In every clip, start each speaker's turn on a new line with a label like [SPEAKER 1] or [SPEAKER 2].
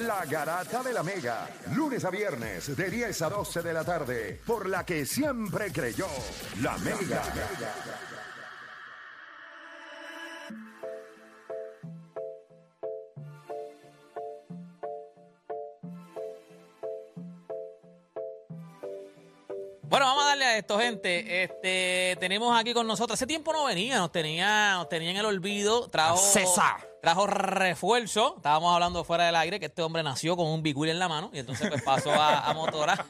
[SPEAKER 1] La Garata de la Mega, lunes a viernes de 10 a 12 de la tarde, por la que siempre creyó la Mega.
[SPEAKER 2] Esto, gente. Este, tenemos aquí con nosotros. Hace tiempo no venía, nos tenía, nos tenía en el olvido. Trajo,
[SPEAKER 3] César.
[SPEAKER 2] trajo refuerzo. Estábamos hablando fuera del aire que este hombre nació con un Big Wheel en la mano y entonces pues pasó a, a motora.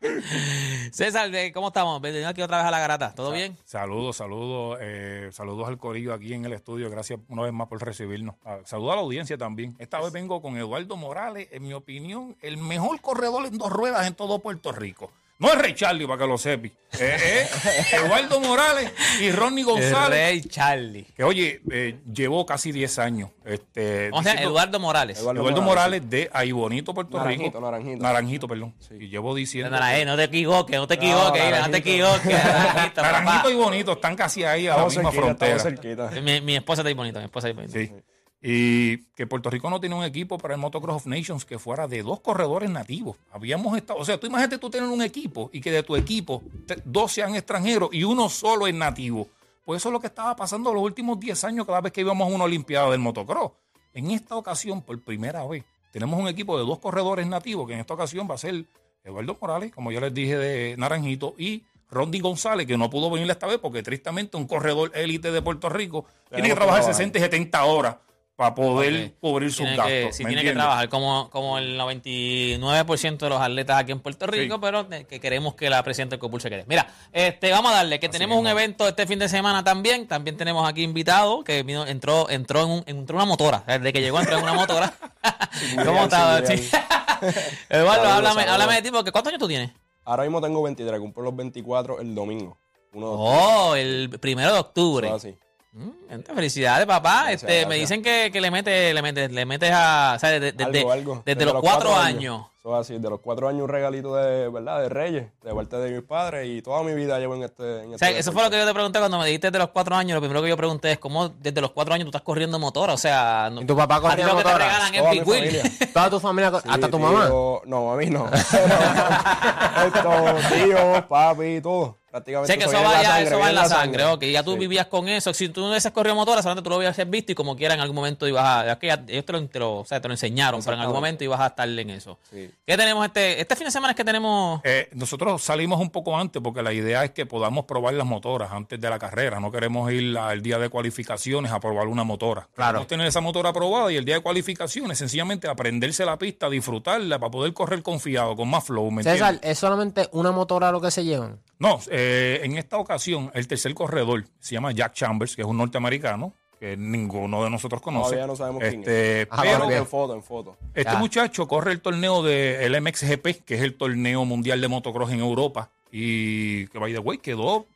[SPEAKER 2] César, eh, ¿cómo estamos? Bienvenido aquí otra vez a la garata. ¿Todo bien?
[SPEAKER 3] Saludos, saludos, eh, saludos al corillo aquí en el estudio. Gracias una vez más por recibirnos. Ah, saludos a la audiencia también. Esta vez vengo con Eduardo Morales, en mi opinión, el mejor corredor en dos ruedas en todo Puerto Rico. No es Rey Charlie, para que lo sepi. Eh, eh, Eduardo Morales y Ronnie González.
[SPEAKER 2] Rey Charlie.
[SPEAKER 3] Que oye, eh, llevó casi 10 años. Este,
[SPEAKER 2] ¿Cómo se llama?
[SPEAKER 3] diciendo-
[SPEAKER 2] Eduardo Morales.
[SPEAKER 3] Eduardo,
[SPEAKER 4] Eduardo
[SPEAKER 3] Morales, de Ahí Bonito, Puerto
[SPEAKER 4] Naranjito,
[SPEAKER 3] Rico.
[SPEAKER 4] Naranjito.
[SPEAKER 3] Naranjito, perdón. Y llevo diciendo.
[SPEAKER 2] No, no, no te equivoques, no te equivoques, no, te
[SPEAKER 4] Naranjito.
[SPEAKER 2] equivoques. Naranjito,
[SPEAKER 3] Naranjito y Bonito están casi ahí a la misma
[SPEAKER 4] cerquita,
[SPEAKER 3] frontera.
[SPEAKER 2] Mi, mi esposa está ahí bonita, mi esposa está ahí bonita.
[SPEAKER 3] Sí. Y que Puerto Rico no tiene un equipo para el Motocross of Nations que fuera de dos corredores nativos. Habíamos estado, o sea, tú imagínate tú tener un equipo y que de tu equipo dos sean extranjeros y uno solo es nativo. Pues eso es lo que estaba pasando los últimos 10 años cada vez que íbamos a una Olimpiada del Motocross. En esta ocasión, por primera vez, tenemos un equipo de dos corredores nativos, que en esta ocasión va a ser Eduardo Morales, como ya les dije, de Naranjito, y Rondi González, que no pudo venir esta vez porque tristemente un corredor élite de Puerto Rico tiene que trabajar. 60 y 70 horas para poder cubrir sus
[SPEAKER 2] Tiene
[SPEAKER 3] gastos.
[SPEAKER 2] que, sí,
[SPEAKER 3] ¿me
[SPEAKER 2] tiene que trabajar como, como el 99% de los atletas aquí en Puerto Rico,
[SPEAKER 3] Sí.
[SPEAKER 2] pero que queremos que la presidenta del COPUL se quede. Mira, este, vamos a darle que tenemos un evento este fin de semana también. También tenemos aquí invitado que vino, entró, entró en un, entró en una motora. Desde que llegó entró en una motora. ¿Cómo estás? Eduardo,
[SPEAKER 4] Saludos,
[SPEAKER 2] háblame,
[SPEAKER 4] saludos.
[SPEAKER 2] háblame de ti, porque ¿cuántos años tú tienes?
[SPEAKER 4] Ahora mismo tengo 23, cumplo los 24 el domingo. Uno de
[SPEAKER 2] Oh, el primero de octubre.
[SPEAKER 4] octubre. así.
[SPEAKER 2] Mm, gente, felicidades, papá.
[SPEAKER 4] Gracias,
[SPEAKER 2] este, Me dicen que, que le metes, le metes, le metes a, o sea, desde, desde-
[SPEAKER 4] Algo, algo.
[SPEAKER 2] desde los cuatro años.
[SPEAKER 4] Eso es así, de los cuatro años un regalito de, ¿verdad? De Reyes, de parte de mis padres y toda mi vida llevo en este. En
[SPEAKER 2] O sea, eso fue lo que yo te pregunté cuando me dijiste de los cuatro años. Lo primero que yo pregunté es cómo desde los cuatro años tú estás corriendo motora. O sea, no-
[SPEAKER 5] ¿Y tu papá corría motora?
[SPEAKER 4] Toda mi
[SPEAKER 2] Big Wheel.
[SPEAKER 4] familia.
[SPEAKER 5] Toda tu familia, hasta tu mamá.
[SPEAKER 4] No, a mí no. Esto, tío, papi, todo. Prácticamente.
[SPEAKER 2] sea, que eso
[SPEAKER 4] viene
[SPEAKER 2] va,
[SPEAKER 4] en la
[SPEAKER 2] ya,
[SPEAKER 4] sangre,
[SPEAKER 2] eso va en la sangre. Ok, ya tú
[SPEAKER 4] Sí.
[SPEAKER 2] vivías con eso. Si tú no hubieses corrido motora, solamente tú lo hubieses visto y como quiera en algún momento ibas a... Es que ya- ellos te lo, te lo- o sea, te lo enseñaron, pero en algún momento ibas a estar en eso.
[SPEAKER 4] Sí.
[SPEAKER 2] ¿Qué tenemos este... Este fin de semana es que tenemos...
[SPEAKER 3] Eh, nosotros salimos un poco antes porque la idea es que podamos probar las motoras antes de la carrera. No queremos ir al día de cualificaciones a probar una motora.
[SPEAKER 5] Claro.
[SPEAKER 3] Queremos tener esa motora aprobada y el día de cualificaciones sencillamente aprenderse la pista, disfrutarla para poder correr confiado, con más flow. ¿me
[SPEAKER 5] César,
[SPEAKER 3] entiendes?
[SPEAKER 5] ¿es solamente una motora lo que se llevan?
[SPEAKER 3] No, eh, en esta ocasión el tercer corredor se llama Jack Chambers, que es un norteamericano que ninguno de nosotros conoce.
[SPEAKER 4] Todavía no sabemos quién
[SPEAKER 3] Este,
[SPEAKER 5] Ah,
[SPEAKER 3] pero.
[SPEAKER 4] En foto, en foto.
[SPEAKER 3] este
[SPEAKER 5] Ya.
[SPEAKER 3] muchacho corre el torneo del MXGP, que es el torneo mundial de motocross en Europa, y que by the way quedó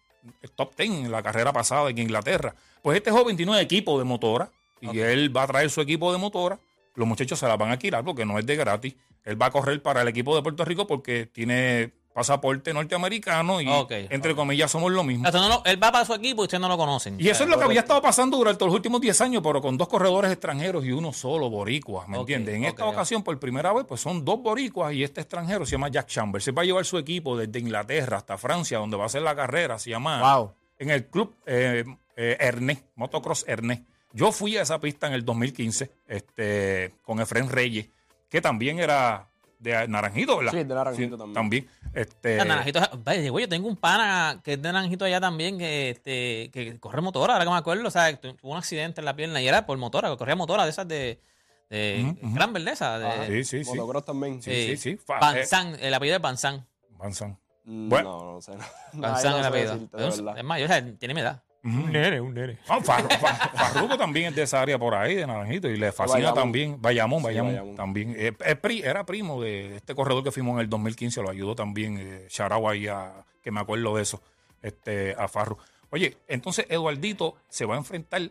[SPEAKER 3] el top 10 en la carrera pasada en Inglaterra. Pues este joven tiene un equipo de motora y él va a traer su equipo de motora. Los muchachos se la van a alquilar porque no es de gratis. Él va a correr para el equipo de Puerto Rico porque tiene pasaporte norteamericano y entre comillas somos lo mismo.
[SPEAKER 2] O sea, no lo- él va para su equipo y ustedes no lo conocen.
[SPEAKER 3] Y eso es lo que había estado pasando durante los últimos 10 años, pero con dos corredores extranjeros y uno solo boricua, ¿me
[SPEAKER 2] Ok,
[SPEAKER 3] entiendes? En esta ocasión, por primera vez, pues son dos boricuas y este extranjero se llama Jack Chambers. Se va a llevar su equipo desde Inglaterra hasta Francia, donde va a hacer la carrera. Se llama
[SPEAKER 5] Wow.
[SPEAKER 3] en el club eh, eh, Ernest, Motocross Ernest. Yo fui a esa pista en el 2015 este, con Efren Reyes, que también era de Naranjito, ¿verdad?
[SPEAKER 4] Sí, de Naranjito también.
[SPEAKER 3] También. Este,
[SPEAKER 2] Ah, Naranjito, vaya, güey, yo tengo un pana que es de Naranjito allá también que, este, que corre motora, ahora que me acuerdo, o sea, tu- tuvo un accidente en la pierna y era por motora, que corría motora de esas de, de
[SPEAKER 3] Ujú, ujú.
[SPEAKER 2] Gran Verdeza, de
[SPEAKER 4] Ajá.
[SPEAKER 3] Sí, sí, sí.
[SPEAKER 4] También.
[SPEAKER 3] Sí, sí, sí.
[SPEAKER 2] Panzán, el apellido de Panzán.
[SPEAKER 3] Banzan.
[SPEAKER 4] Mm,
[SPEAKER 3] Bueno.
[SPEAKER 4] No, no sé.
[SPEAKER 2] Panzán
[SPEAKER 4] no
[SPEAKER 2] el apellido. Es es más, yo, o sea, tiene mi edad.
[SPEAKER 3] Un
[SPEAKER 5] nene, un nene.
[SPEAKER 3] No, Farru- Fa- Farruko también es de esa área por ahí, de Naranjito, y le fascina
[SPEAKER 4] Bayamón.
[SPEAKER 3] también. Bayamón,
[SPEAKER 4] Sí,
[SPEAKER 3] Bayamón,
[SPEAKER 4] Bayamón.
[SPEAKER 3] también. Eh, es pri- era primo de este corredor que fuimos en el 2015, lo ayudó también. Eh, Sharau ahí, a- que me acuerdo de eso, este, a Farru. Oye, entonces Eduardito se va a enfrentar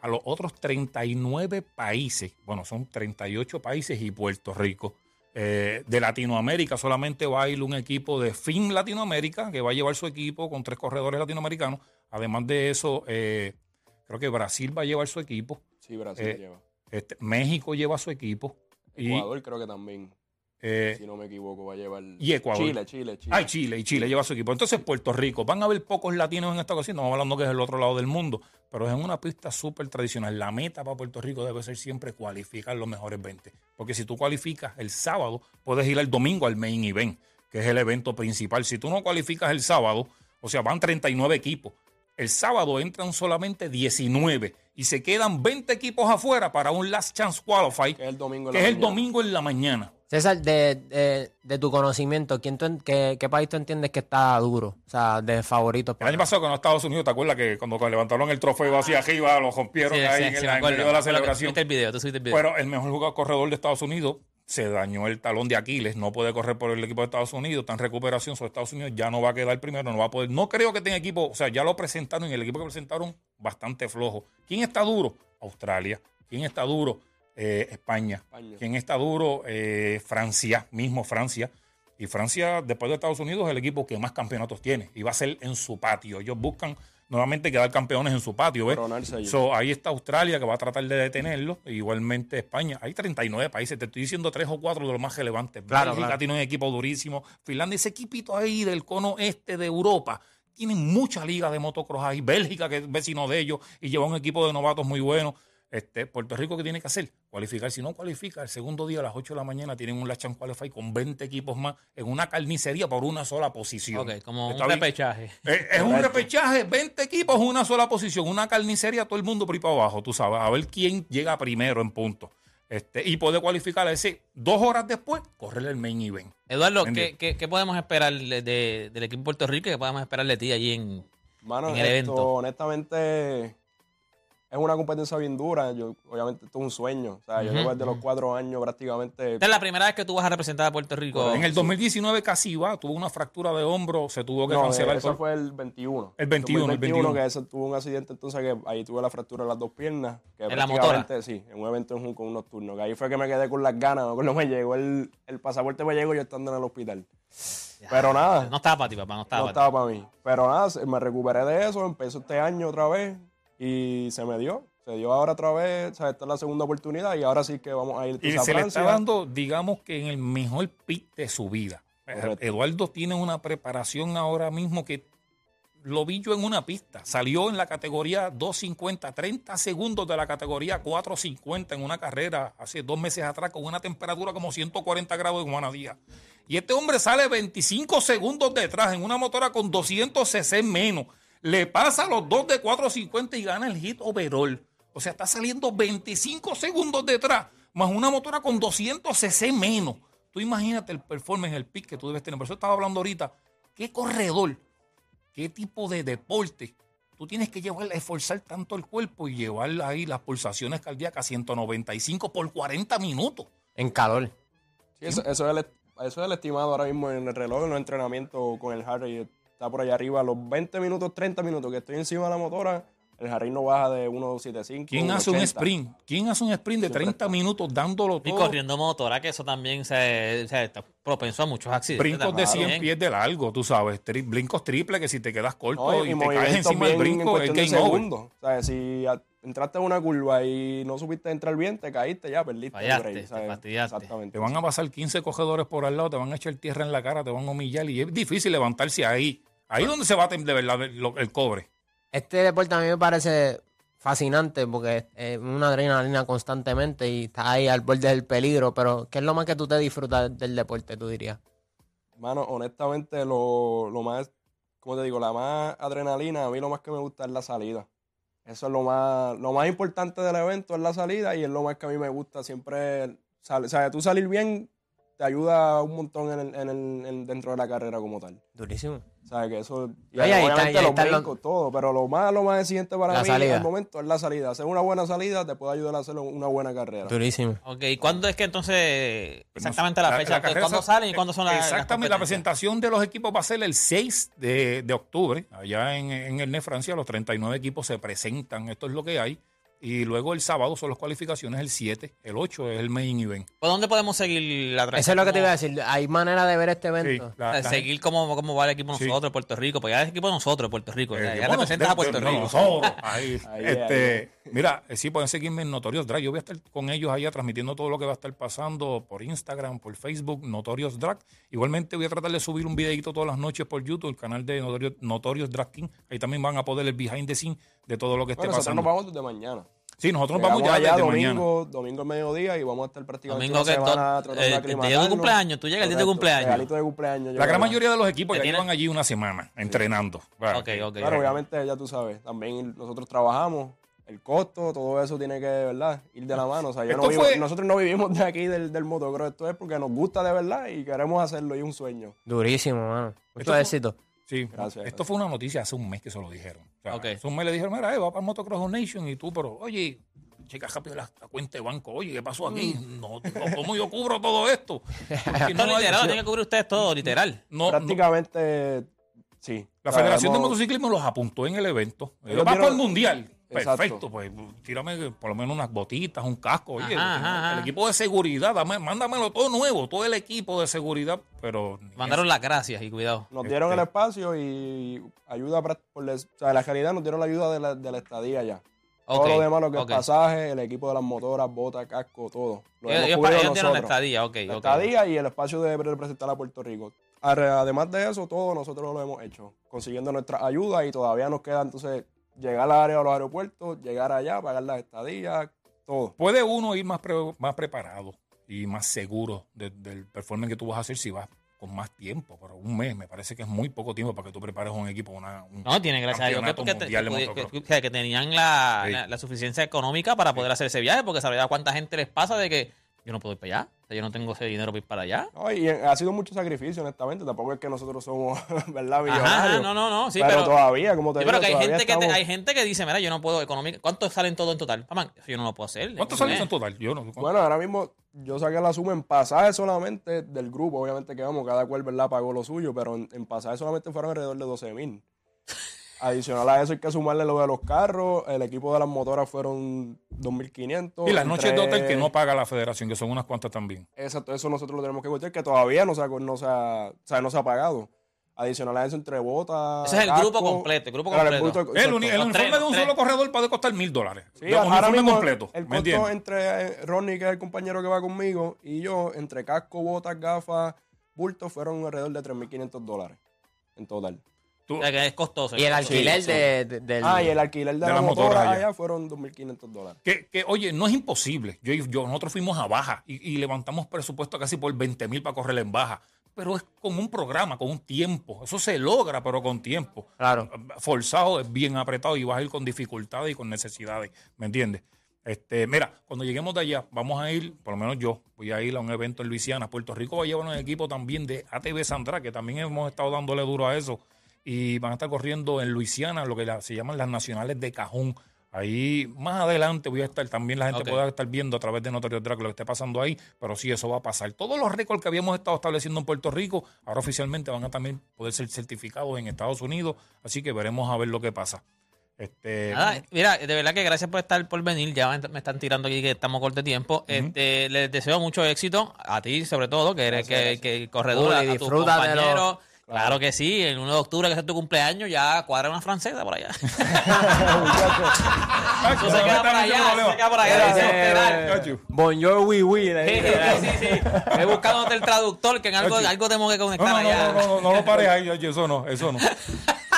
[SPEAKER 3] a los otros 39 países, bueno, son 38 países y Puerto Rico. Eh, de Latinoamérica solamente va a ir un equipo de FIN Latinoamérica que va a llevar su equipo con tres corredores latinoamericanos. Además de eso, eh, creo que Brasil va a llevar su equipo.
[SPEAKER 4] Sí, Brasil
[SPEAKER 3] Eh,
[SPEAKER 4] lleva.
[SPEAKER 3] Este, México lleva su equipo. Y,
[SPEAKER 4] Ecuador creo que también,
[SPEAKER 3] eh,
[SPEAKER 4] si no me equivoco, va a llevar.
[SPEAKER 3] y Ecuador.
[SPEAKER 4] Chile, Chile, Chile.
[SPEAKER 3] Ay, Chile, y Chile lleva su equipo. Entonces, Puerto Rico, van a haber pocos latinos en esta ocasión, estamos hablando que es el otro lado del mundo, pero es en una pista súper tradicional. La meta para Puerto Rico debe ser siempre cualificar los mejores 20. Porque si tú cualificas el sábado, puedes ir el domingo al main event, que es el evento principal. Si tú no cualificas el sábado, o sea, van 39 equipos. El sábado entran solamente 19 y se quedan 20 equipos afuera para un Last Chance Qualify,
[SPEAKER 4] Que es el domingo. en la
[SPEAKER 3] es el
[SPEAKER 4] mañana.
[SPEAKER 3] domingo en la mañana.
[SPEAKER 5] César, de, de, de tu conocimiento, ¿quién tú en- qué, qué país tú entiendes que está duro? O sea, de favoritos.
[SPEAKER 3] El año pasado con Estados Unidos, ¿te acuerdas que cuando levantaron el trofeo hacia arriba, lo rompieron
[SPEAKER 2] Sí,
[SPEAKER 3] ahí
[SPEAKER 2] sí,
[SPEAKER 3] en,
[SPEAKER 2] sí,
[SPEAKER 3] el- en medio de la celebración?
[SPEAKER 2] El video, tú subiste el video.
[SPEAKER 3] Pero el mejor jugador corredor de Estados Unidos se dañó el talón de Aquiles, no puede correr por el equipo de Estados Unidos, está en recuperación, sobre Estados Unidos ya no va a quedar primero, no va a poder. No creo que tenga equipo, o sea, ya lo presentaron y el equipo que presentaron bastante flojo. ¿Quién está duro? Australia. ¿Quién está duro? Eh, España.
[SPEAKER 4] España.
[SPEAKER 3] ¿Quién está duro? Eh, Francia, mismo Francia. Y Francia, después de Estados Unidos, es el equipo que más campeonatos tiene. Y va a ser en su patio. Ellos buscan nuevamente quedar campeones en su patio. ¿ves? So, ahí está Australia que va a tratar de detenerlo. Igualmente España. Hay 39 países. Te estoy diciendo tres o cuatro de los más relevantes.
[SPEAKER 5] Claro,
[SPEAKER 3] Bélgica
[SPEAKER 5] claro.
[SPEAKER 3] tiene un equipo durísimo. Finlandia, ese equipito ahí del cono este de Europa. Tienen mucha liga de motocross ahí. Bélgica, que es vecino de ellos, y lleva un equipo de novatos muy bueno. Este, Puerto Rico, ¿qué tiene que hacer? Cualificar. Si no cualifica, el segundo día a las 8 de la mañana tienen un Last Chance Qualify con 20 equipos más en una carnicería por una sola posición.
[SPEAKER 2] ok, como
[SPEAKER 3] Está
[SPEAKER 2] un
[SPEAKER 3] bien.
[SPEAKER 2] repechaje.
[SPEAKER 3] Eh, Es un repechaje, 20 equipos, una sola posición, una carnicería, todo el mundo por ahí para abajo, tú sabes, a ver quién llega primero en punto. Este, y puede cualificar, es decir, dos horas después, correr el main event.
[SPEAKER 2] Eduardo, ¿qué,
[SPEAKER 3] qué-
[SPEAKER 2] qué, qué podemos esperar de- de- del equipo de Puerto Rico y qué podemos esperar de ti allí en...
[SPEAKER 4] Mano,
[SPEAKER 2] en el
[SPEAKER 4] esto,
[SPEAKER 2] evento.
[SPEAKER 4] honestamente, es una competencia bien dura. Yo, obviamente, esto es un sueño. O sea, yo
[SPEAKER 2] Ujú,
[SPEAKER 4] llevo desde los cuatro años prácticamente.
[SPEAKER 2] Esta es la primera vez que tú vas a representar a Puerto Rico.
[SPEAKER 3] En el 2019 casi va, tuvo una fractura de hombro, se tuvo que
[SPEAKER 4] No,
[SPEAKER 3] cancelar.
[SPEAKER 4] eso fue el 21.
[SPEAKER 3] El 21, el 21.
[SPEAKER 4] que ese tuvo un accidente, entonces que ahí tuve la fractura de las dos piernas. Que
[SPEAKER 2] ¿En la
[SPEAKER 4] prácticamente, Sí, en un evento en Junco, un nocturno. Que ahí fue que me quedé con las ganas. Cuando me llegó el, el pasaporte, me llegó yo estando en el hospital. Pero nada.
[SPEAKER 2] No estaba para ti, papá, no estaba
[SPEAKER 4] no
[SPEAKER 2] para ti.
[SPEAKER 4] estaba para mí. Pero nada, me recuperé de eso, empezó este año otra vez y se me dio. Se dio ahora otra vez, o sea, esta es la segunda oportunidad y ahora sí que vamos a ir
[SPEAKER 3] Y
[SPEAKER 4] a
[SPEAKER 3] se le está dando, digamos que en el mejor pick de su vida.
[SPEAKER 4] Correcto.
[SPEAKER 3] Eduardo tiene una preparación ahora mismo que lo vi yo en una pista. Salió en la categoría 250, 30 segundos de la categoría 450 en una carrera hace dos meses atrás con una temperatura como 140 grados en Juana Díaz. Y este hombre sale 25 segundos detrás en una motora con 200 cc menos. Le pasa a los dos de 450 y gana el hit overall. O sea, está saliendo 25 segundos detrás, más una motora con 200 cc menos. Tú imagínate el performance, el pick que tú debes tener. Por eso estaba hablando ahorita, ¿qué corredor, qué tipo de deporte tú tienes que llevar, esforzar tanto el cuerpo y llevar ahí las pulsaciones cardíacas a 195 por 40 minutos?
[SPEAKER 5] En calor.
[SPEAKER 4] Sí, eso, eso es el, eso es el estimado ahora mismo en el reloj, en los entrenamientos con el Harry. Está por allá arriba, los 20 minutos, 30 minutos que estoy encima de la motora, el Harry no baja de 1.75.
[SPEAKER 3] ¿Quién hace un
[SPEAKER 4] 1.80.
[SPEAKER 3] sprint? ¿Quién hace un sprint de
[SPEAKER 4] Siempre
[SPEAKER 3] 30
[SPEAKER 4] está.
[SPEAKER 3] minutos dándolo
[SPEAKER 2] Y
[SPEAKER 3] todo?
[SPEAKER 2] corriendo motora, que eso también se, se está propenso a muchos accidentes.
[SPEAKER 3] Brincos de 100
[SPEAKER 2] también.
[SPEAKER 3] pies de largo, tú sabes. tri- brincos triples que si te quedas corto
[SPEAKER 4] No, y,
[SPEAKER 3] y,
[SPEAKER 4] y
[SPEAKER 3] te caes encima del
[SPEAKER 4] bien en
[SPEAKER 3] brinco, es game over.
[SPEAKER 4] O sea, si a- entraste en una curva y no supiste entrar bien, te caíste ya, perdiste. el
[SPEAKER 2] Fallaste,
[SPEAKER 4] break,
[SPEAKER 2] te fastidiaste.
[SPEAKER 4] Exactamente.
[SPEAKER 3] Te van a pasar 15 cogedores por al lado, te van a echar tierra en la cara, te van a humillar y es difícil levantarse ahí. Ahí es donde se bate de verdad el, el cobre.
[SPEAKER 5] Este deporte a mí me parece fascinante porque es una adrenalina constantemente y está ahí al borde del peligro, pero ¿qué es lo más que tú te disfrutas del deporte, tú dirías?
[SPEAKER 4] Mano, honestamente, lo, lo más, como te digo, la más adrenalina, a mí lo más que me gusta es la salida. Eso es lo más, lo más importante del evento, es la salida y es lo más que a mí me gusta siempre. sal- o sea, tú salir bien te ayuda un montón en el- en el- en- dentro de la carrera como tal.
[SPEAKER 5] Durísimo.
[SPEAKER 4] O sea, que eso, y
[SPEAKER 5] Ahí, ahí está,
[SPEAKER 4] obviamente
[SPEAKER 5] ahí
[SPEAKER 4] los brincos, todo, pero lo más, lo más exigente para
[SPEAKER 5] La
[SPEAKER 4] mí
[SPEAKER 5] salida.
[SPEAKER 4] al momento es la salida. Hacer una buena salida te puede ayudar a hacer una buena carrera.
[SPEAKER 5] Durísimo.
[SPEAKER 2] Ok, ¿y cuándo es que entonces,
[SPEAKER 3] Pues
[SPEAKER 2] exactamente la, fecha?
[SPEAKER 3] carrera
[SPEAKER 2] ¿Cuándo
[SPEAKER 3] sa-
[SPEAKER 2] salen y cuándo son las las
[SPEAKER 3] Exactamente, la presentación de los equipos va a ser el 6 de, de octubre, allá en, en el NEF Francia, los 39 equipos se presentan, esto es lo que hay. Y luego el sábado son las cualificaciones, el 7, el 8 es el main event.
[SPEAKER 2] ¿Por dónde podemos seguir la
[SPEAKER 5] Eso es lo que te iba a decir. Hay manera de ver este
[SPEAKER 3] Sí,
[SPEAKER 5] evento.
[SPEAKER 3] la- la gente-
[SPEAKER 2] seguir cómo, cómo va el equipo
[SPEAKER 3] Sí.
[SPEAKER 2] nosotros Puerto Rico, porque ya es equipo de nosotros Puerto Rico, ya, ya representas a Puerto
[SPEAKER 3] de-
[SPEAKER 2] Rico.
[SPEAKER 3] nosotros, ahí.
[SPEAKER 4] Ahí,
[SPEAKER 3] Este, Mira, eh, sí, pueden seguirme en Notorious Drag. Yo voy a estar con ellos allá transmitiendo todo lo que va a estar pasando por Instagram, por Facebook, Notorious Drag. Igualmente voy a tratar de subir un videito todas las noches por YouTube, el canal de Notorious, Notorious Drag King. Ahí también van a poder el behind the scene de todo lo que esté
[SPEAKER 4] Bueno, nosotros
[SPEAKER 3] pasando.
[SPEAKER 4] nos vamos desde mañana.
[SPEAKER 3] Sí, nosotros nos vamos ya
[SPEAKER 4] allá
[SPEAKER 3] desde mañana.
[SPEAKER 4] domingo, domingo al mediodía y vamos a estar prácticamente
[SPEAKER 2] Domingo
[SPEAKER 4] una
[SPEAKER 2] que
[SPEAKER 4] semana tratando
[SPEAKER 2] eh,
[SPEAKER 4] de
[SPEAKER 2] el día de cumpleaños, tú llegas el día de cumpleaños.
[SPEAKER 4] de cumpleaños.
[SPEAKER 3] La gran mayoría de los equipos
[SPEAKER 2] Que
[SPEAKER 3] ya
[SPEAKER 2] tiene-
[SPEAKER 3] llevan allí una semana entrenando. Bueno,
[SPEAKER 2] Ok, ok.
[SPEAKER 4] Claro, obviamente ya tú sabes, también nosotros trabajamos, el costo, todo eso tiene que, ¿verdad? Ir de la mano. O sea, yo no vivo-
[SPEAKER 3] fue-
[SPEAKER 4] nosotros no vivimos de aquí del, del motocross, esto es porque nos gusta de verdad y queremos hacerlo y es un sueño.
[SPEAKER 5] Durísimo, mano.
[SPEAKER 3] Esto
[SPEAKER 5] Mucho
[SPEAKER 3] fue-
[SPEAKER 5] éxito.
[SPEAKER 3] Sí,
[SPEAKER 4] Gracias.
[SPEAKER 3] esto fue una noticia hace un mes que se lo dijeron. O sea,
[SPEAKER 2] Ok.
[SPEAKER 3] Hace un mes le dijeron, mira, eh, va para el Motocross Nation y tú, pero, oye, checa rápido la, la cuenta de banco. Oye, ¿qué pasó aquí? No, no, ¿Cómo yo cubro todo esto? Porque no
[SPEAKER 2] literal, lo tienen que cubrir ustedes todo, literal.
[SPEAKER 3] no- no-
[SPEAKER 4] Prácticamente, sí.
[SPEAKER 3] la Federación de Motociclismo los apuntó en el evento.
[SPEAKER 4] Ellos
[SPEAKER 3] van por el Mundial.
[SPEAKER 4] Exacto.
[SPEAKER 3] Perfecto, pues tírame por lo menos unas botitas, un casco. Oye,
[SPEAKER 2] Ajá, ajá,
[SPEAKER 3] el equipo de seguridad, dame, mándamelo todo nuevo, todo el equipo de seguridad, pero...
[SPEAKER 2] Mandaron las gracias y cuidado.
[SPEAKER 4] Nos dieron
[SPEAKER 3] Este-
[SPEAKER 4] el espacio y ayuda, para- por les- o sea, la realidad nos dieron la ayuda de la, de la estadía ya. Todo lo demás, lo que
[SPEAKER 2] ok.
[SPEAKER 4] es pasaje, el equipo de las motoras, botas, casco, todo. Lo
[SPEAKER 2] Ellos, ellos, dieron la
[SPEAKER 4] nosotros.
[SPEAKER 2] estadía, ok.
[SPEAKER 4] La estadía y el espacio de representar a Puerto Rico. Además de eso, todo nosotros lo hemos hecho, consiguiendo nuestra ayuda y todavía nos queda entonces llegar al área de los aeropuertos, llegar allá, pagar las estadías, todo.
[SPEAKER 3] Puede uno ir más, pre- más preparado y más seguro de- del performance que tú vas a hacer si vas con más tiempo, pero un mes me parece que es muy poco tiempo para que tú prepares un equipo, una, un
[SPEAKER 2] No, tiene gracias a Dios que, que-
[SPEAKER 3] motocross.
[SPEAKER 2] que- que tenían la,
[SPEAKER 3] Sí.
[SPEAKER 2] la, la suficiencia económica para poder hacer ese viaje, porque sabía cuánta gente les pasa de que yo no puedo ir para allá, o sea, yo no tengo ese dinero para ir para allá.
[SPEAKER 4] No, y ha sido mucho sacrificio, honestamente. Tampoco es que nosotros somos, ¿verdad?
[SPEAKER 2] Ajá,
[SPEAKER 4] Millonarios.
[SPEAKER 2] no, no, no, sí,
[SPEAKER 4] pero,
[SPEAKER 2] pero,
[SPEAKER 4] todavía, como te
[SPEAKER 2] sí,
[SPEAKER 4] digo,
[SPEAKER 2] pero que hay gente que, te- hay gente que dice, mira, yo no puedo económica, ¿cuánto salen todo en total? Mamá, yo no lo puedo hacer.
[SPEAKER 3] ¿Cuántos
[SPEAKER 2] Eso
[SPEAKER 3] salen en total? Yo no.
[SPEAKER 4] Bueno, ahora mismo yo saqué la suma en pasajes solamente del grupo, obviamente que vamos, cada cual, ¿verdad? Pagó lo suyo, pero en, en pasajes solamente fueron alrededor de 12 mil. Adicional a eso hay que sumarle lo de los carros, el equipo de las motoras fueron 2.500.
[SPEAKER 3] y las noches de
[SPEAKER 4] entre-
[SPEAKER 3] hotel que no paga la federación, que son unas cuantas también.
[SPEAKER 4] Exacto, eso nosotros lo tenemos que costear, que todavía no se ha, no se ha, o sea, no se ha pagado. Adicional a eso, entre botas.
[SPEAKER 2] Ese es el
[SPEAKER 4] casco,
[SPEAKER 2] grupo completo, el grupo
[SPEAKER 4] el
[SPEAKER 2] completo.
[SPEAKER 3] El, el uniforme
[SPEAKER 2] tres,
[SPEAKER 3] de un
[SPEAKER 2] tres.
[SPEAKER 3] solo corredor puede costar mil dólares.
[SPEAKER 4] Sí,
[SPEAKER 3] De
[SPEAKER 4] ahora mismo
[SPEAKER 3] completo.
[SPEAKER 4] el
[SPEAKER 3] ¿Me
[SPEAKER 4] costo entre eh, Ronnie, que es el compañero que va conmigo, y yo, entre casco, botas, gafas, bultos, fueron alrededor de 3.500 dólares en total.
[SPEAKER 3] Tú-
[SPEAKER 2] O sea, que es costoso.
[SPEAKER 5] Y el alquiler de, de- del...
[SPEAKER 4] Ah, y el alquiler de,
[SPEAKER 3] de
[SPEAKER 4] la
[SPEAKER 3] las
[SPEAKER 4] motora
[SPEAKER 3] motoras
[SPEAKER 4] allá.
[SPEAKER 3] allá.
[SPEAKER 4] fueron 2.500 dólares.
[SPEAKER 3] Que, que, oye, no es imposible. Yo, yo, nosotros fuimos a baja y, y levantamos presupuesto casi por 20 mil para correr en baja. Pero es con un programa, con un tiempo. Eso se logra, pero con tiempo.
[SPEAKER 5] Claro.
[SPEAKER 3] Forzado es bien apretado y vas a ir con dificultades y con necesidades. ¿Me entiendes? Este, mira, cuando lleguemos de allá, vamos a ir, por lo menos yo, voy a ir a un evento en Luisiana. Puerto Rico va a llevar un equipo también de ATV Sandra, que también hemos estado dándole duro a eso. Y van a estar corriendo en Luisiana, lo que la- se llaman las nacionales de cajón. Ahí más adelante voy a estar, también la gente
[SPEAKER 2] Ok.
[SPEAKER 3] puede estar viendo a través de Notario Drag lo que esté pasando ahí, pero sí, eso va a pasar. Todos los récords que habíamos estado estableciendo en Puerto Rico, ahora oficialmente van a también poder ser certificados en Estados Unidos, así que veremos a ver lo que pasa. Este,
[SPEAKER 2] Nada, mira, de verdad que gracias por estar por venir. Ya me están tirando aquí que estamos corto de tiempo. este, les deseo mucho éxito, a ti sobre todo, que eres que, que corredor,
[SPEAKER 5] Uy,
[SPEAKER 2] a, a tus
[SPEAKER 5] de
[SPEAKER 2] compañeros. Claro que sí, el 1 de octubre, que es tu cumpleaños, ya cuadra una francesa por allá. Eso se
[SPEAKER 3] no
[SPEAKER 2] queda por allá, se queda por allá.
[SPEAKER 5] Bonjour, oui, oui.
[SPEAKER 2] Sí, sí, sí, sí. He buscado el traductor, que en algo, algo tengo que
[SPEAKER 3] No,
[SPEAKER 2] conectar
[SPEAKER 3] no,
[SPEAKER 2] allá.
[SPEAKER 3] no, no, no, no lo pares ahí, eso no, eso no.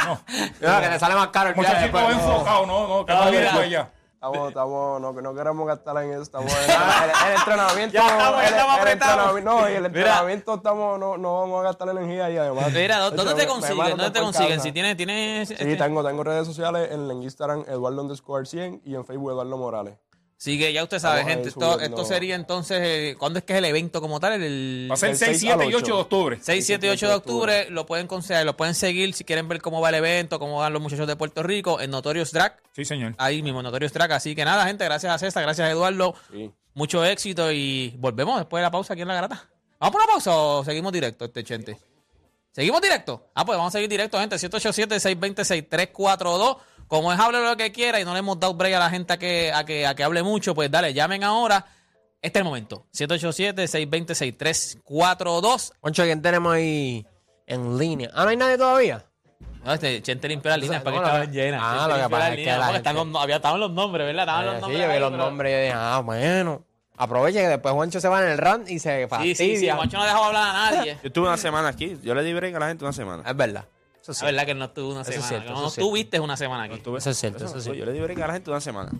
[SPEAKER 3] No,
[SPEAKER 5] Mira, que te sale más caro el viaje
[SPEAKER 3] muchachito
[SPEAKER 5] después.
[SPEAKER 3] enfocado, no, no, que
[SPEAKER 2] No,
[SPEAKER 3] no.
[SPEAKER 4] Estamos, estamos, no, no queremos gastar en eso, estamos en el, el entrenamiento.
[SPEAKER 2] Ya estamos, ya
[SPEAKER 4] el-
[SPEAKER 2] estamos
[SPEAKER 4] entrenamiento- No, y el entrenamiento estamos, no, no vamos a gastar energía y además.
[SPEAKER 2] Mira, ¿dó- ¿dónde
[SPEAKER 4] de
[SPEAKER 2] te consiguen? ¿Dónde te consiguen?
[SPEAKER 4] casa.
[SPEAKER 2] Si tienes, tienes
[SPEAKER 4] Sí,
[SPEAKER 2] este,
[SPEAKER 4] tengo, tengo redes sociales en, en Instagram, Eduardo underscore 100 y en Facebook Eduardo Morales.
[SPEAKER 2] Sigue, ya usted sabe, gente. Esto, sería entonces, eh, ¿cuándo es que es el evento como tal? El,
[SPEAKER 3] Va a ser
[SPEAKER 4] Del
[SPEAKER 3] 6,
[SPEAKER 4] 6
[SPEAKER 3] 7
[SPEAKER 4] al
[SPEAKER 3] y 8 de
[SPEAKER 4] 8.
[SPEAKER 3] octubre.
[SPEAKER 2] 6, 7 y 8 de octubre. Lo pueden conseguir, lo pueden seguir si quieren ver cómo va el evento, cómo van los muchachos de Puerto Rico en Notorious Drag.
[SPEAKER 3] Sí, señor.
[SPEAKER 2] Ahí mismo, Notorious Drag. Así que nada, gente, gracias a César, gracias a Eduardo.
[SPEAKER 4] Sí.
[SPEAKER 2] Mucho éxito y volvemos después de la pausa aquí en la garata. ¿Vamos por una pausa o seguimos directo, este chente? ¿Seguimos directo? Ah, pues vamos a seguir directo, gente. 787-620-6342. Como es hable lo que quiera y no le hemos dado break a la gente a que, a que, a que hable mucho, pues dale, llamen ahora. Este es el momento. 787-620-6342.
[SPEAKER 5] Concho, ¿quién tenemos ahí en línea? Ah, no hay nadie todavía.
[SPEAKER 2] No, este Chente limpió las líneas para que
[SPEAKER 5] ¿cómo la-
[SPEAKER 2] estaban llenas.
[SPEAKER 5] Ah, lo que pasa es que la
[SPEAKER 2] estaban
[SPEAKER 5] gente-
[SPEAKER 2] los, había, estaban los nombres, ¿verdad? Estaban los
[SPEAKER 5] Eh, sí,
[SPEAKER 2] nombres.
[SPEAKER 5] yo vi
[SPEAKER 2] ahí,
[SPEAKER 5] los
[SPEAKER 2] pero-
[SPEAKER 5] nombres y yo dije, ah, bueno. Aproveche que después Juancho se va en el run y se
[SPEAKER 2] Sí,
[SPEAKER 5] fastidia.
[SPEAKER 2] sí, sí. Juancho no dejaba hablar a nadie.
[SPEAKER 6] Yo estuve una semana aquí. Yo le di break a la gente una semana.
[SPEAKER 5] Es verdad. Eso
[SPEAKER 2] La
[SPEAKER 5] sí.
[SPEAKER 2] verdad que no estuvo una
[SPEAKER 5] Eso
[SPEAKER 2] semana.
[SPEAKER 5] cierto,
[SPEAKER 2] no
[SPEAKER 5] cierto.
[SPEAKER 2] estuviste una semana aquí.
[SPEAKER 6] Estuve-
[SPEAKER 5] Eso es cierto,
[SPEAKER 6] Por
[SPEAKER 5] eso sí.
[SPEAKER 6] Yo le di break a la gente una semana.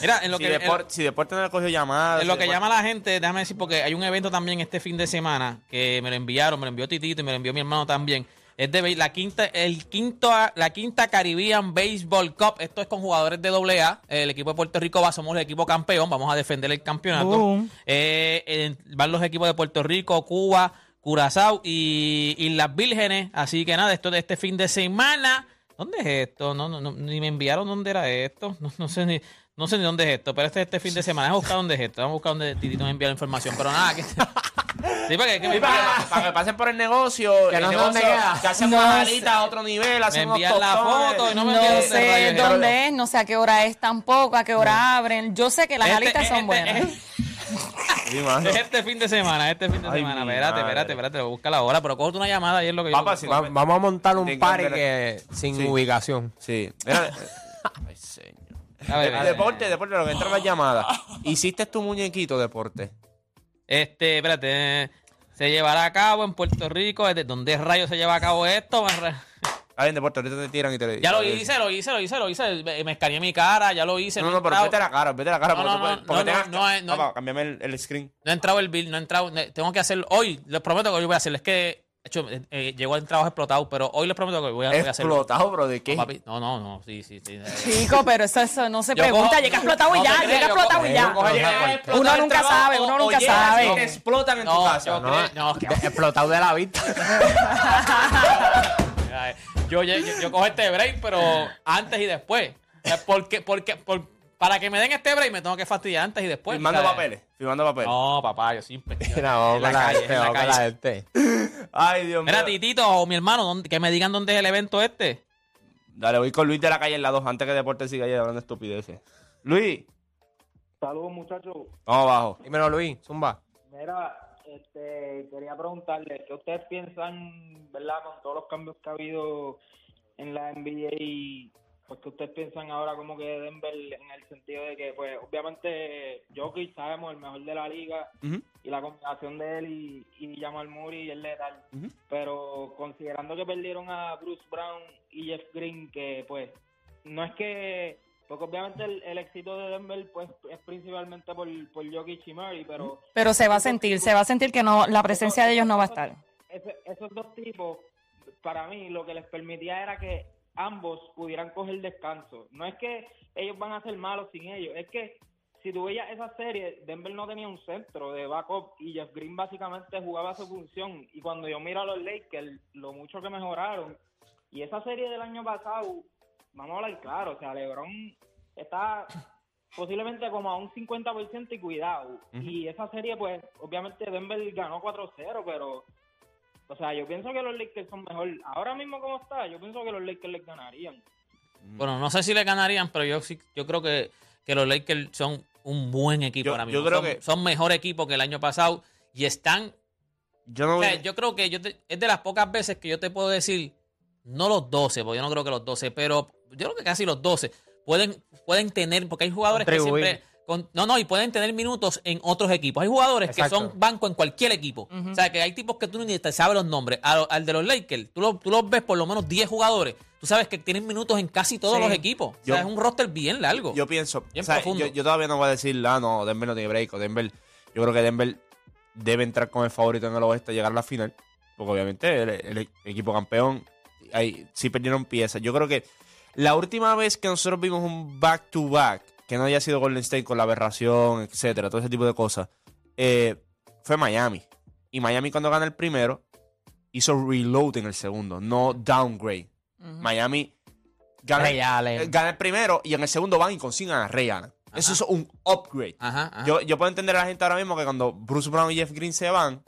[SPEAKER 2] Mira, en lo
[SPEAKER 6] si,
[SPEAKER 2] que... en-
[SPEAKER 6] si Deporte no le cogió llamadas.
[SPEAKER 2] En lo que
[SPEAKER 6] Deporte-
[SPEAKER 2] llama la gente, déjame decir, porque hay un evento también este fin de semana que me lo enviaron, me lo envió Titito y me lo envió mi hermano también. Es de la quinta, el quinto, la quinta Caribbean Baseball Cup. Esto es con jugadores de AA. El equipo de Puerto Rico va, somos el equipo campeón. Vamos a defender el campeonato. Eh, van los equipos de Puerto Rico, Cuba, Curazao y, y las Vírgenes. Así que nada, esto de este fin de semana. ¿Dónde es esto? No, no, no, ni me enviaron dónde era esto. No, no sé ni. No sé ni dónde es esto, pero este este fin de semana. Vamos a buscar dónde es esto. Vamos a buscar dónde Titito me envía la información. Pero nada, que. sí, porque que me,
[SPEAKER 6] Sí, para, que, para que pasen por el negocio.
[SPEAKER 5] Que
[SPEAKER 6] el
[SPEAKER 5] no sé
[SPEAKER 6] negocio,
[SPEAKER 5] dónde queda.
[SPEAKER 6] Que hacen
[SPEAKER 7] No
[SPEAKER 6] a otro nivel.
[SPEAKER 2] me
[SPEAKER 6] Hacen unos
[SPEAKER 2] envían la foto y no me
[SPEAKER 7] No
[SPEAKER 2] envían
[SPEAKER 7] sé dónde es, no sé a qué hora es tampoco, a qué hora abren. Yo sé que las
[SPEAKER 2] Este-
[SPEAKER 7] alitas
[SPEAKER 2] este-
[SPEAKER 7] son buenas.
[SPEAKER 2] este-
[SPEAKER 6] Sí, mano.
[SPEAKER 2] Es este fin de semana, este fin de
[SPEAKER 6] Ay,
[SPEAKER 2] semana. Espérate, espérate, espérate. Busca la hora, pero coge una llamada y es lo que yo.
[SPEAKER 6] Si
[SPEAKER 5] Va- vamos a montar un party
[SPEAKER 6] que-
[SPEAKER 5] sin
[SPEAKER 6] Sí.
[SPEAKER 5] ubicación.
[SPEAKER 6] Sí. Mira, Ay, señor.
[SPEAKER 2] A ver,
[SPEAKER 6] De- deporte, deporte, lo que entra en la llamada. ¿Hiciste tu muñequito deporte?
[SPEAKER 2] Este, espérate. Se llevará a cabo en Puerto Rico. ¿Desde dónde rayos se lleva a cabo esto?
[SPEAKER 6] Ah, en deporte, ahorita te tiran y te
[SPEAKER 2] Ya lo hice, lo hice, lo hice, lo hice. Me escaneé mi cara, ya lo hice.
[SPEAKER 6] No, no, pero vete a la cara, vete a la cara.
[SPEAKER 2] No, no, no,
[SPEAKER 6] porque
[SPEAKER 2] no, no, no, no.
[SPEAKER 6] Cámbiame el, el screen.
[SPEAKER 2] No he entrado el bill, no he entrado. Tengo que hacerlo hoy. Les prometo que hoy voy a hacerlo. Es que, de hecho, eh, eh, llegó el trabajo explotado, pero hoy les prometo que voy a, voy a hacerlo.
[SPEAKER 6] Explotado, bro, ¿de qué?
[SPEAKER 2] No, papi, no, no, no, sí, sí, sí.
[SPEAKER 7] Chico, pero eso, eso no se
[SPEAKER 2] Yo
[SPEAKER 7] pregunta.
[SPEAKER 2] cojo-
[SPEAKER 7] llega explotado y
[SPEAKER 2] no
[SPEAKER 7] ya, llega explotado y ya. Uno nunca sabe, uno nunca sabe.
[SPEAKER 6] explotan en tu
[SPEAKER 2] No,
[SPEAKER 6] casa.
[SPEAKER 2] no, que-
[SPEAKER 5] De- explotado de la vista.
[SPEAKER 2] Yo, yo, yo- yo cojo este break, pero antes y después. Porque, porque, por- para que me den este break me tengo que fastidiar antes y después.
[SPEAKER 6] Firmando papeles, firmando papeles.
[SPEAKER 2] No, papá, yo siempre.
[SPEAKER 5] Mira, vamos
[SPEAKER 2] En
[SPEAKER 5] con la
[SPEAKER 2] calle,
[SPEAKER 5] gente,
[SPEAKER 2] en la
[SPEAKER 5] vamos con la
[SPEAKER 2] calle.
[SPEAKER 5] gente.
[SPEAKER 6] Ay, Dios mío.
[SPEAKER 2] Mira, Titito o mi hermano, ¿dónde- que me digan dónde es el evento este.
[SPEAKER 6] Dale, voy con Luis de la calle en la 2 antes que Deporte siga ahí hablando estupideces. Luis,
[SPEAKER 8] Saludos muchachos.
[SPEAKER 6] vamos abajo.
[SPEAKER 5] Dímelo, Luis, zumba.
[SPEAKER 8] Mira, este, quería preguntarle, ¿qué ustedes piensan, verdad, con todos los cambios que ha habido en la NBA? Pues que ustedes piensan ahora como que Denver en el sentido de que, pues, obviamente Jokic sabemos el mejor de la liga y la combinación de él y, y Jamal Murray es letal.
[SPEAKER 6] Ujú.
[SPEAKER 8] Pero considerando que perdieron a Bruce Brown y Jeff Green, que pues no es que porque obviamente el, el éxito de Denver pues es principalmente por, por Jokic y Murray, pero
[SPEAKER 7] Pero se va a sentir, se va a sentir que no, la presencia de ellos no va a estar.
[SPEAKER 8] ese- esos dos tipos, para mí, lo que les permitía era que ambos pudieran coger descanso. No es que ellos van a ser malos sin ellos, es que si tú veías esa serie, Denver no tenía un centro de backup y Jeff Green básicamente jugaba su función. Y cuando yo miro a los Lakers, lo mucho que mejoraron, y esa serie del año pasado, vamos a hablar claro, o sea, LeBron está posiblemente como a un 50% y cuidado. Y esa serie, pues, obviamente Denver ganó 4-0, pero, o sea, yo pienso que los Lakers son mejor. Ahora mismo como está, yo pienso que los Lakers les ganarían.
[SPEAKER 2] Bueno, no sé si le ganarían, pero yo sí, yo creo que, que los Lakers son un buen equipo
[SPEAKER 6] Yo-
[SPEAKER 2] ahora
[SPEAKER 6] yo
[SPEAKER 2] mismo.
[SPEAKER 6] creo
[SPEAKER 2] son,
[SPEAKER 6] que-
[SPEAKER 2] son mejor equipo que el año pasado y están.
[SPEAKER 6] Yo no
[SPEAKER 2] o
[SPEAKER 6] voy.
[SPEAKER 2] yo creo que yo te- es de las pocas veces que yo te puedo decir, no los 12, porque yo no creo que los 12, pero yo creo que casi los 12 pueden, pueden tener, porque hay jugadores que siempre. con- no, no, y pueden tener minutos en otros equipos. Hay jugadores que son banco en cualquier equipo. O sea, que hay tipos que tú ni te sabes los nombres. Al de los Lakers, tú, lo- tú los ves por lo menos 10 jugadores. Tú sabes que tienen minutos en casi todos
[SPEAKER 7] Sí.
[SPEAKER 2] los equipos. O
[SPEAKER 6] Yo-
[SPEAKER 2] sea, es un roster bien largo.
[SPEAKER 6] Yo pienso,
[SPEAKER 2] Bien
[SPEAKER 6] o sea,
[SPEAKER 2] profundo.
[SPEAKER 6] yo, yo todavía no voy a decir, ah, no, Denver no tiene break. o Denver, yo creo que Denver debe entrar con el favorito en el oeste, llegar a la final. Porque obviamente el, el equipo campeón, ahí sí perdieron piezas. Yo creo que la última vez que nosotros vimos un back-to-back, que no haya sido Golden State con la aberración, etcétera, todo ese tipo de cosas, eh, fue Miami. Y Miami cuando gana el primero, hizo reload en el segundo, no downgrade. Miami gana,
[SPEAKER 5] Ray Allen.
[SPEAKER 6] eh, gana el primero y en el segundo van y consiguen a Ray Allen. Eso es un upgrade.
[SPEAKER 2] Ajá, ajá.
[SPEAKER 6] Yo, yo puedo entender a la gente ahora mismo que cuando Bruce Brown y Jeff Green se van,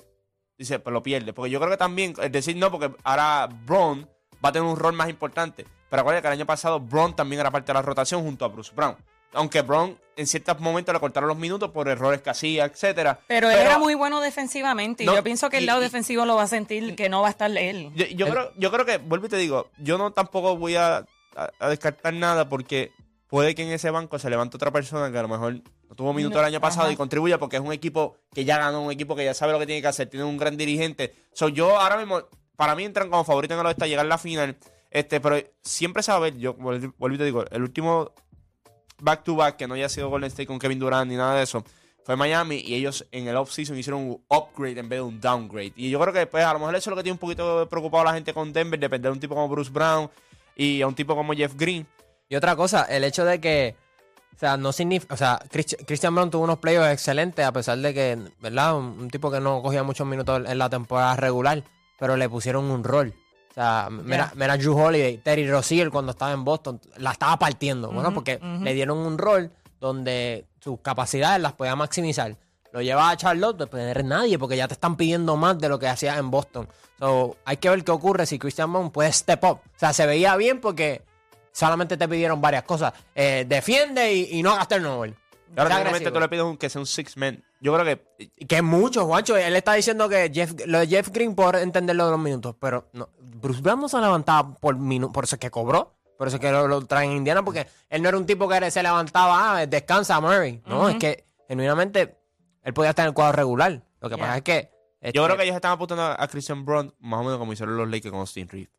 [SPEAKER 6] dice, pues lo pierde. Porque yo creo que también, es decir, no, porque ahora Brown va a tener un rol más importante. Pero acuérdate que el año pasado Braun también era parte de la rotación junto a Bruce Brown. Aunque Braun en ciertos momentos le cortaron los minutos por errores que hacía, etcétera.
[SPEAKER 7] Pero, él era muy bueno defensivamente y
[SPEAKER 6] No,
[SPEAKER 7] yo pienso que el
[SPEAKER 6] y-
[SPEAKER 7] lado
[SPEAKER 6] y-
[SPEAKER 7] defensivo lo va a sentir que no va a estar él.
[SPEAKER 6] Yo, yo creo, yo creo que, vuelvo y te digo, yo no tampoco voy a, a- a descartar nada porque puede que en ese banco se levante otra persona que a lo mejor no tuvo minutos
[SPEAKER 7] No,
[SPEAKER 6] el año pasado
[SPEAKER 7] ajá.
[SPEAKER 6] y contribuya porque es un equipo que ya ganó, un equipo que ya sabe lo que tiene que hacer, tiene un gran dirigente. So, yo ahora mismo, para mí entran como favorito en el oeste llegar a la final, este, pero siempre ver, yo vuel- vuelvo y te digo, el último back to back que no haya sido Golden State con Kevin Durant ni nada de eso. Fue Miami y ellos en el offseason hicieron un upgrade en vez de un downgrade. Y yo creo que pues, a lo mejor eso es lo que tiene un poquito preocupado la gente con Denver, de un tipo como Bruce Brown y a un tipo como Jeff Green.
[SPEAKER 5] Y otra cosa, el hecho de que, o sea, no significa, o sea, Christi- Christian Brown tuvo unos playoffs excelentes a pesar de que, ¿verdad? Un tipo que no cogía muchos minutos en la temporada regular, pero le pusieron un rol. O sea, mira, mira Drew Holiday, Terry Rozier cuando estaba en Boston, la estaba partiendo, bueno, porque le dieron un rol donde sus capacidades las podía maximizar. Lo lleva a Charlotte, después no eres nadie, porque ya te están pidiendo más de lo que hacías en Boston. So, hay que ver qué ocurre si Christian Brown puede step up. O sea, se veía bien porque solamente te pidieron varias cosas. Eh, defiende y, y no hagas turnover. Sea
[SPEAKER 6] simplemente tú le pides un, que sea un six man. Yo creo que
[SPEAKER 5] Que es mucho, Juancho. Él está diciendo que Jeff, lo de Jeff Green por entenderlo de los minutos. Pero no, Bruce Brown no se levantaba por minutos. Por eso es que cobró. Por eso es que lo, lo traen en Indiana. Porque él no era un tipo que se levantaba, ah, descansa Murray. No, es que genuinamente él podía estar en el cuadro regular. Lo que
[SPEAKER 7] Yeah.
[SPEAKER 5] pasa es que.
[SPEAKER 6] Yo
[SPEAKER 5] este,
[SPEAKER 6] creo que ellos están apuntando a Christian Brown más o menos como hicieron los Lakers con Austin Reeves.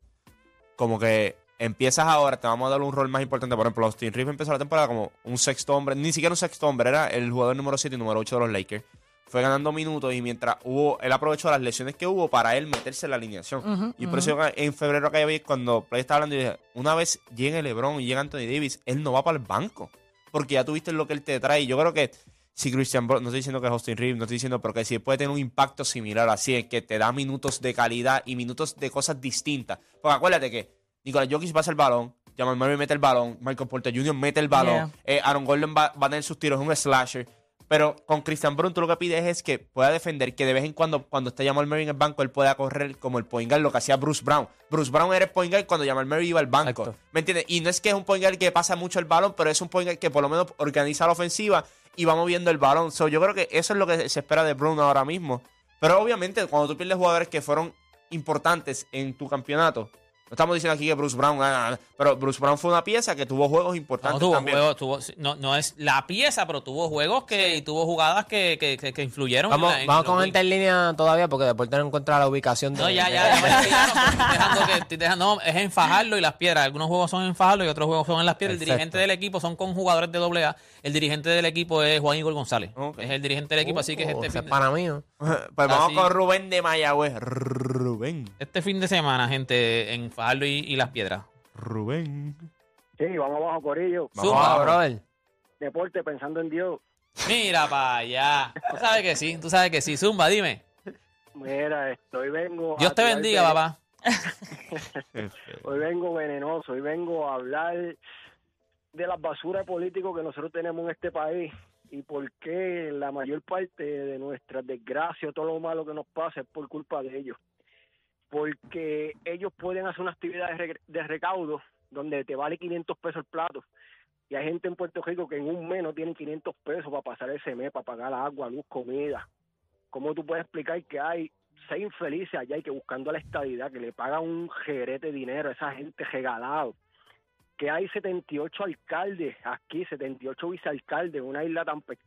[SPEAKER 6] Como que empiezas ahora, te vamos a dar un rol más importante. Por ejemplo, Austin Reeves empezó la temporada como un sexto hombre, ni siquiera un sexto hombre, era el jugador número 7 y número 8 de los Lakers. Fue ganando minutos y mientras hubo, él aprovechó las lesiones que hubo para él meterse en la alineación. y por eso en febrero aquella vez, cuando Play estaba hablando, yo dije, una vez llegue LeBron y llega Anthony Davis, él no va para el banco. Porque ya tuviste lo que él te trae. Y yo creo que si Christian Brown, no estoy diciendo que es Austin Reeves, no estoy diciendo, pero que si puede tener un impacto similar así, es que te da minutos de calidad y minutos de cosas distintas. Porque acuérdate que Nicolás Jokic pasa el balón, Jamal Murray mete el balón, Michael Porter Jr. mete el balón,
[SPEAKER 7] Yeah.
[SPEAKER 6] eh, Aaron Gordon va, va a tener sus tiros, es un slasher. Pero con Christian Brown tú lo que pides es que pueda defender, que de vez en cuando, cuando esté Jamal Murray en el banco, él pueda correr como el point guard, lo que hacía Bruce Brown. Bruce Brown era el point guard cuando Jamal Murray iba al banco.
[SPEAKER 5] Exacto.
[SPEAKER 6] ¿Me entiendes? Y no es que es un point guard que pasa mucho el balón, pero es un point guard que por lo menos organiza la ofensiva y va moviendo el balón. So, yo creo que eso es lo que se espera de Brown ahora mismo. Pero obviamente, cuando tú pierdes jugadores que fueron importantes en tu campeonato, no estamos diciendo aquí que Bruce Brown, ah, pero Bruce Brown fue una pieza que tuvo juegos
[SPEAKER 2] No,
[SPEAKER 6] importantes
[SPEAKER 2] tuvo
[SPEAKER 6] también.
[SPEAKER 2] juegos, tuvo, no, no es la pieza, pero tuvo juegos que y tuvo jugadas que, que, que, que influyeron.
[SPEAKER 5] Vamos,
[SPEAKER 2] en la- en
[SPEAKER 5] vamos con gente en línea todavía porque después no encuentra la ubicación de.
[SPEAKER 2] No, ya,
[SPEAKER 5] de-
[SPEAKER 2] ya, ya, estoy dejando que estoy dejando, no, es en Fajardo y las piedras. Algunos juegos son en Fajardo y otros juegos son en las piedras. El dirigente del equipo son con jugadores de doble A. El dirigente del equipo es Juan Igor González. Es el dirigente del equipo, así que es
[SPEAKER 5] Oh,
[SPEAKER 2] este fin, de,
[SPEAKER 5] para mí. ¿no?
[SPEAKER 6] Pues vamos con Rubén de Mayagüez. Rubén.
[SPEAKER 2] este fin de semana, gente, en Fajardo y, y las piedras.
[SPEAKER 6] Rubén.
[SPEAKER 9] Sí, vamos abajo, Corillo.
[SPEAKER 6] Vamos
[SPEAKER 2] Zumba,
[SPEAKER 6] abajo.
[SPEAKER 5] brother.
[SPEAKER 9] Deporte pensando en Dios.
[SPEAKER 2] Mira para allá. Tú sabes que sí, tú sabes que sí. Zumba, dime.
[SPEAKER 9] Mira, estoy vengo. a
[SPEAKER 2] Dios te bendiga, papá.
[SPEAKER 9] Hoy vengo venenoso, hoy vengo a hablar de las basuras políticos que nosotros tenemos en este país y por qué la mayor parte de nuestras desgracias, todo lo malo que nos pasa es por culpa de ellos. Porque ellos pueden hacer una actividad de, re- de recaudo donde te vale 500 pesos el plato. Y hay gente en Puerto Rico que en un mes no tienen 500 pesos para pasar ese mes, para pagar agua, luz, comida. ¿Cómo tú puedes explicar que hay seis infelices allá y que buscando la estadidad, que le pagan un jerete de dinero a esa gente regalado? Que hay 78 alcaldes aquí, 78 vicealcaldes en una isla tan, pe-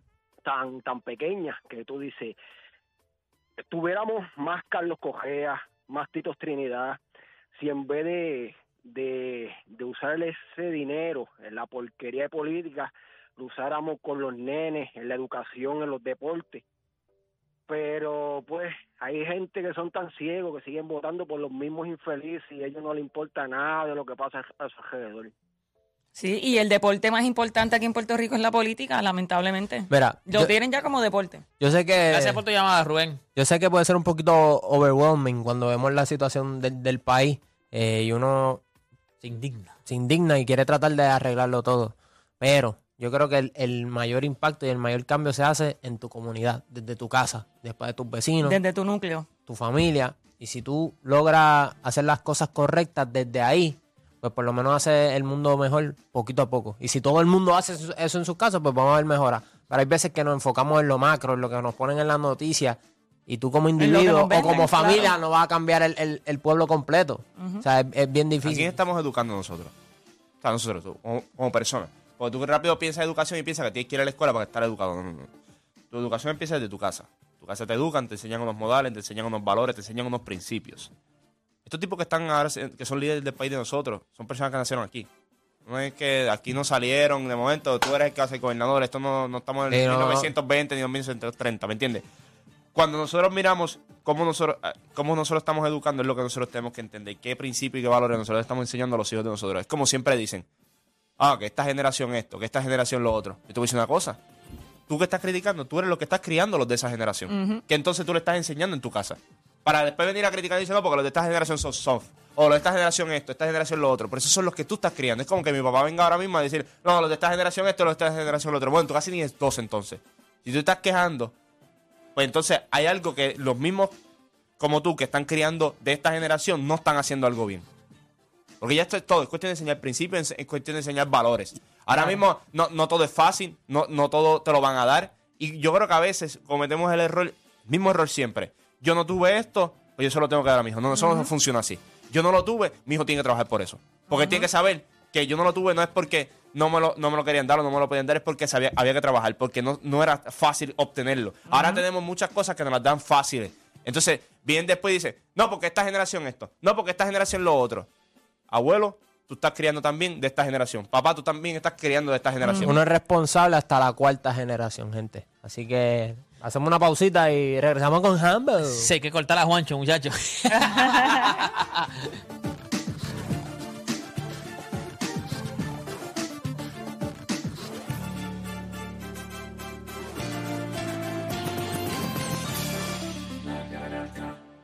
[SPEAKER 9] tan, tan pequeña que tú dices, tuviéramos más Carlos Cogea, más Titos Trinidad, si en vez de, de, de usar ese dinero en la porquería de política, lo usáramos con los nenes, en la educación, en los deportes. Pero pues hay gente que son tan ciegos que siguen votando por los mismos infelices y a ellos no les importa nada de lo que pasa a su alrededor.
[SPEAKER 7] Sí, y el deporte más importante aquí en Puerto Rico es la política, lamentablemente.
[SPEAKER 5] Mira,
[SPEAKER 7] Lo
[SPEAKER 5] yo,
[SPEAKER 7] tienen ya como deporte.
[SPEAKER 5] yo sé que.
[SPEAKER 2] Gracias por tu llamada, Rubén.
[SPEAKER 5] Yo sé que puede ser un poquito overwhelming cuando vemos la situación del, del país eh, y uno
[SPEAKER 2] Se indigna.
[SPEAKER 5] se indigna y quiere tratar de arreglarlo todo. Pero yo creo que el, el mayor impacto y el mayor cambio se hace en tu comunidad, desde tu casa, después de tus vecinos,
[SPEAKER 7] Desde tu núcleo.
[SPEAKER 5] tu familia. Y si tú logras hacer las cosas correctas desde ahí, pues por lo menos hace el mundo mejor poquito a poco. Y si todo el mundo hace eso- en sus casas, pues vamos a ver mejora. Pero hay veces que nos enfocamos en lo macro, en lo que nos ponen en las noticias, y tú como individuo o como familia
[SPEAKER 7] claro.
[SPEAKER 5] no vas a cambiar el, el- el pueblo completo. O sea, es, es bien
[SPEAKER 6] ¿A
[SPEAKER 5] difícil.
[SPEAKER 6] quién estamos educando nosotros? O sea, nosotros, tú, como, como personas. Porque tú rápido piensas en educación y piensas que tienes que ir a la escuela para estar educado. No, no, no. Tu educación empieza desde tu casa. Tu casa te educan, te enseñan unos modales, te enseñan unos valores, te enseñan unos principios. Estos tipos que están ahora, que son líderes del país de nosotros, son personas que nacieron aquí. No es que aquí no salieron de momento, tú eres el que hace gobernador, esto no, no estamos en
[SPEAKER 5] Sí, no, no.
[SPEAKER 6] 1920 ni 1930, ¿me entiendes? Cuando nosotros miramos cómo nosotros, eh, cómo nosotros estamos educando, es lo que nosotros tenemos que entender, qué principios y qué valores nosotros estamos enseñando a los hijos de nosotros. Es como siempre dicen, ah, que esta generación esto, que esta generación lo otro. Yo te voy a decir una cosa, tú que estás criticando, tú eres lo que estás criando los de esa generación. Que entonces tú le estás enseñando en tu casa. Para después venir a criticar y decir, no, porque los de esta generación son soft. O los de esta generación esto, esta generación lo otro. Pero esos son los que tú estás criando. Es como que mi papá venga ahora mismo a decir, no, los de esta generación esto, los de esta generación lo otro. Bueno, tú casi ni es dos entonces. Si tú estás quejando, pues entonces hay algo que los mismos como tú que están criando de esta generación no están haciendo algo bien. Porque ya esto es todo, es cuestión de enseñar principios, es cuestión de enseñar valores. Ahora mismo no, no todo es fácil, no, no todo te lo van a dar. Y yo creo que a veces cometemos el error, mismo error siempre. Yo no tuve esto, pues yo se lo tengo que dar a mi hijo. No, eso no funciona así. Yo no lo tuve, mi hijo tiene que trabajar por eso. Porque tiene que saber que yo no lo tuve, no es porque no me lo, no me lo querían dar o no me lo podían dar, es porque sabía, había que trabajar, porque no, no era fácil obtenerlo. Ahora tenemos muchas cosas que nos las dan fáciles. Entonces, bien después dice, no, porque esta generación esto, no, porque esta generación lo otro. Abuelo, tú estás criando también de esta generación. Papá, tú también estás criando de esta generación.
[SPEAKER 5] Uno es responsable hasta la cuarta generación, gente. Así que hacemos una pausita y regresamos con Humble.
[SPEAKER 2] Sí, hay que cortar a Juancho, muchachos.